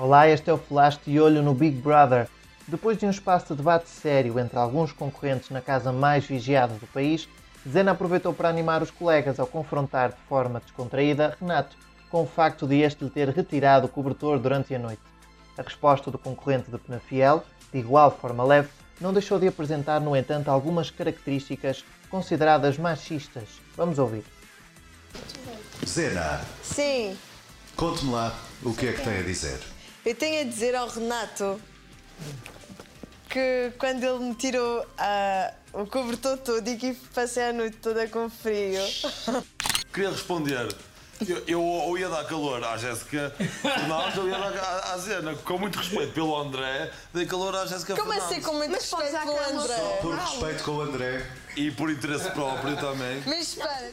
Olá, este é o Flash de Olho no Big Brother. Depois de um espaço de debate sério entre alguns concorrentes na casa mais vigiada do país, Zena aproveitou para animar os colegas ao confrontar de forma descontraída Renato com o facto de este lhe ter retirado o cobertor durante a noite. A resposta do concorrente de Penafiel, de igual forma leve, não deixou de apresentar, no entanto, algumas características consideradas machistas. Vamos ouvir. Zena, Sim, conte-me lá o que é que tem a dizer. Eu tenho a dizer ao Renato que quando ele me tirou ah, o cobertor todo e que passei a noite toda com frio. Queria responder. Eu, eu ou ia dar calor à Jéssica Fernandes ou ia dar à, à Zena. Com muito respeito pelo André, dei calor à Jéssica Como Fernandes. assim, com muito Mas respeito pelo André? Por respeito com o André, E por interesse próprio também. Mas espera,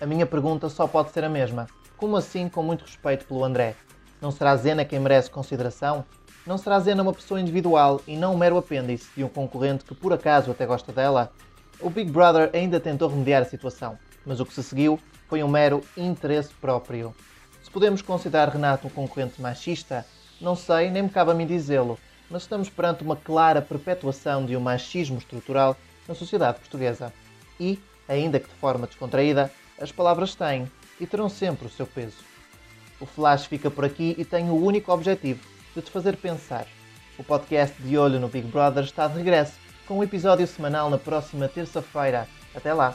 A minha pergunta só pode ser a mesma. Como assim, com muito respeito pelo André? Não será Zena quem merece consideração? Não será Zena uma pessoa individual e não um mero apêndice de um concorrente que por acaso até gosta dela? O Big Brother ainda tentou remediar a situação, mas o que se seguiu foi um mero interesse próprio. Se podemos considerar Renato um concorrente machista, não sei, nem me cabe a mim dizê-lo, mas estamos perante uma clara perpetuação de um machismo estrutural na sociedade portuguesa. E, ainda que de forma descontraída, as palavras têm e terão sempre o seu peso. O Flash fica por aqui e tem o único objetivo de te fazer pensar. O podcast de Olho no Big Brother está de regresso, com um episódio semanal na próxima terça-feira. Até lá!